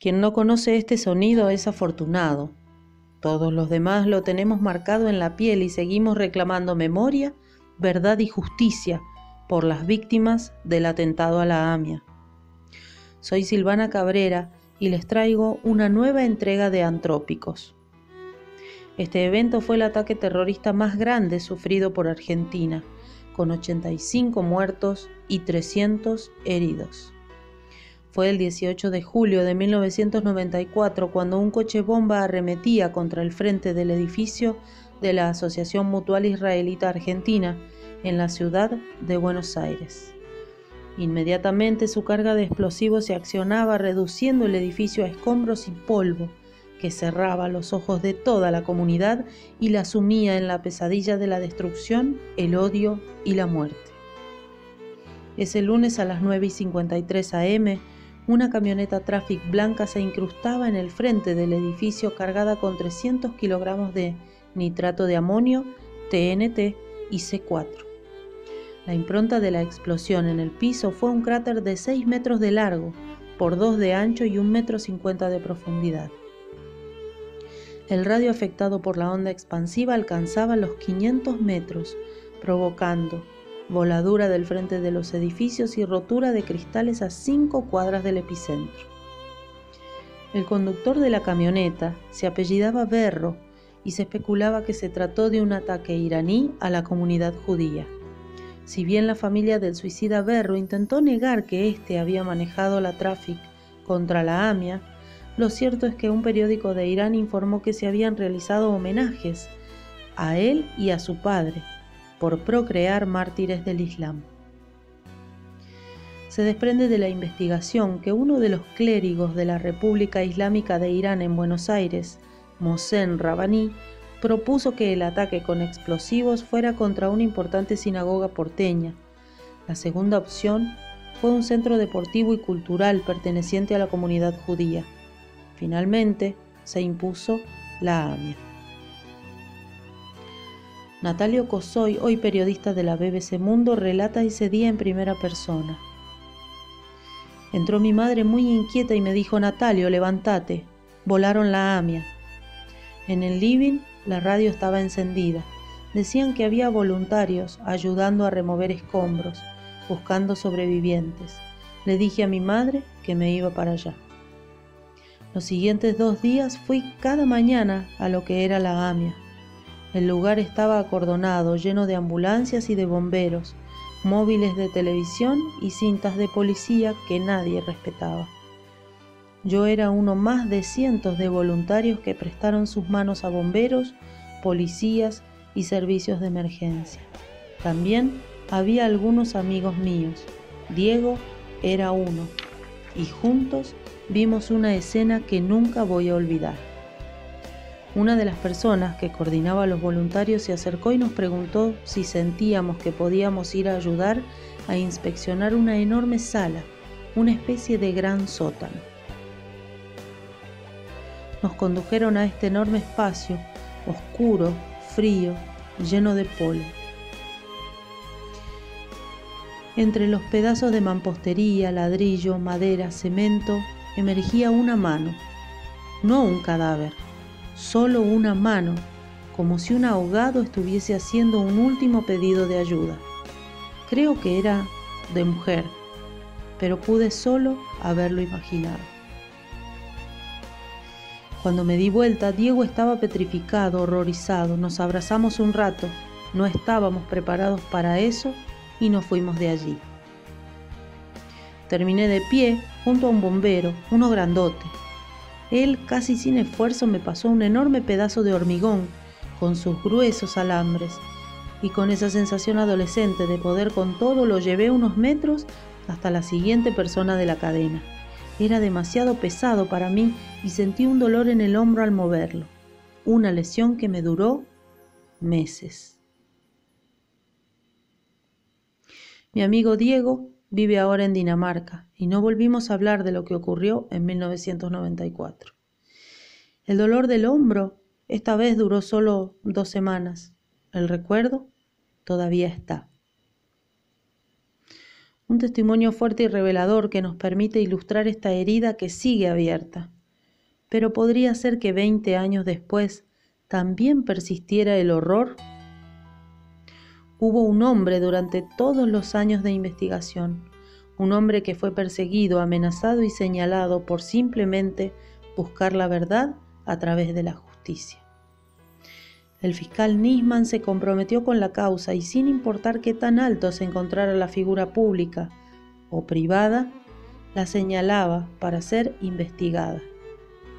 Quien no conoce este sonido es afortunado. Todos los demás lo tenemos marcado en la piel y seguimos reclamando memoria, verdad y justicia por las víctimas del atentado a la AMIA. Soy Silvana Cabrera y les traigo una nueva entrega de Antrópicos. Este evento fue el ataque terrorista más grande sufrido por Argentina, con 85 muertos y 300 heridos. Fue el 18 de julio de 1994 cuando un coche bomba arremetía contra el frente del edificio de la Asociación Mutual Israelita Argentina en la ciudad de Buenos Aires. Inmediatamente su carga de explosivos se accionaba reduciendo el edificio a escombros y polvo que cerraba los ojos de toda la comunidad y la sumía en la pesadilla de la destrucción, el odio y la muerte. Ese lunes a las 9 y 53 am, una camioneta Traffic blanca se incrustaba en el frente del edificio cargada con 300 kilogramos de nitrato de amonio, TNT y C4. La impronta de la explosión en el piso fue un cráter de 6 metros de largo, por 2 de ancho y 1 metro 50 de profundidad. El radio afectado por la onda expansiva alcanzaba los 500 metros, provocando voladura del frente de los edificios y rotura de cristales a cinco cuadras del epicentro. El conductor de la camioneta se apellidaba Berro y se especulaba que se trató de un ataque iraní a la comunidad judía. Si bien la familia del suicida Berro intentó negar que éste había manejado la Traffic contra la AMIA, lo cierto es que un periódico de Irán informó que se habían realizado homenajes a él y a su padre, por procrear mártires del Islam. Se desprende de la investigación que uno de los clérigos de la República Islámica de Irán en Buenos Aires, Mohsen Rabani, propuso que el ataque con explosivos fuera contra una importante sinagoga porteña. La segunda opción fue un centro deportivo y cultural perteneciente a la comunidad judía. Finalmente, se impuso la AMIA. Natalio Cosoy, hoy periodista de la BBC Mundo, relata ese día en primera persona. Entró mi madre muy inquieta y me dijo, Natalio, levántate, volaron la AMIA. En el living la radio estaba encendida. Decían que había voluntarios ayudando a remover escombros, buscando sobrevivientes. Le dije a mi madre que me iba para allá. Los siguientes dos días fui cada mañana a lo que era la AMIA. El lugar estaba acordonado, lleno de ambulancias y de bomberos, móviles de televisión y cintas de policía que nadie respetaba. Yo era uno más de cientos de voluntarios que prestaron sus manos a bomberos, policías y servicios de emergencia. También había algunos amigos míos. Diego era uno. Y juntos vimos una escena que nunca voy a olvidar. Una de las personas que coordinaba los voluntarios se acercó y nos preguntó si sentíamos que podíamos ir a ayudar a inspeccionar una enorme sala, una especie de gran sótano. Nos condujeron a este enorme espacio, oscuro, frío, lleno de polvo. Entre los pedazos de mampostería, ladrillo, madera, cemento, emergía una mano, no un cadáver, solo una mano, como si un ahogado estuviese haciendo un último pedido de ayuda. Creo que era de mujer, pero pude solo haberlo imaginado. Cuando me di vuelta, Diego estaba petrificado, horrorizado. Nos abrazamos un rato. No estábamos preparados para eso y nos fuimos de allí. Terminé de pie junto a un bombero, uno grandote, él casi sin esfuerzo me pasó un enorme pedazo de hormigón con sus gruesos alambres y con esa sensación adolescente de poder con todo lo llevé unos metros hasta la siguiente persona de la cadena. Era demasiado pesado para mí y sentí un dolor en el hombro al moverlo, una lesión que me duró meses. Mi amigo Diego vive ahora en Dinamarca y no volvimos a hablar de lo que ocurrió en 1994. El dolor del hombro esta vez duró solo dos semanas. El recuerdo todavía está. Un testimonio fuerte y revelador que nos permite ilustrar esta herida que sigue abierta. Pero podría ser que 20 años después también persistiera el horror. Hubo un hombre durante todos los años de investigación, un hombre que fue perseguido, amenazado y señalado por simplemente buscar la verdad a través de la justicia. El fiscal Nisman se comprometió con la causa y sin importar qué tan alto se encontrara la figura pública o privada, la señalaba para ser investigada.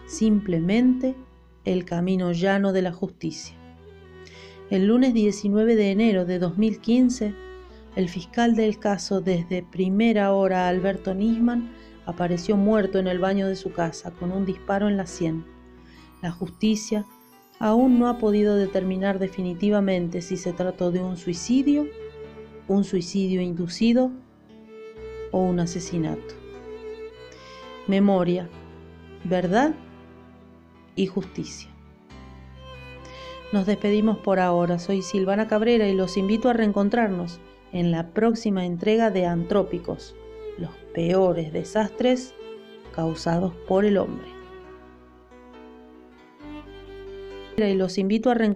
Simplemente el camino llano de la justicia. El lunes 19 de enero de 2015, el fiscal del caso desde primera hora Alberto Nisman apareció muerto en el baño de su casa con un disparo en la sien. La justicia aún no ha podido determinar definitivamente si se trató de un suicidio, un suicidio inducido o un asesinato. Memoria, verdad y justicia. Nos despedimos por ahora. Soy Silvana Cabrera y los invito a reencontrarnos en la próxima entrega de Antrópicos, los peores desastres causados por el hombre. y los invito a reencontrar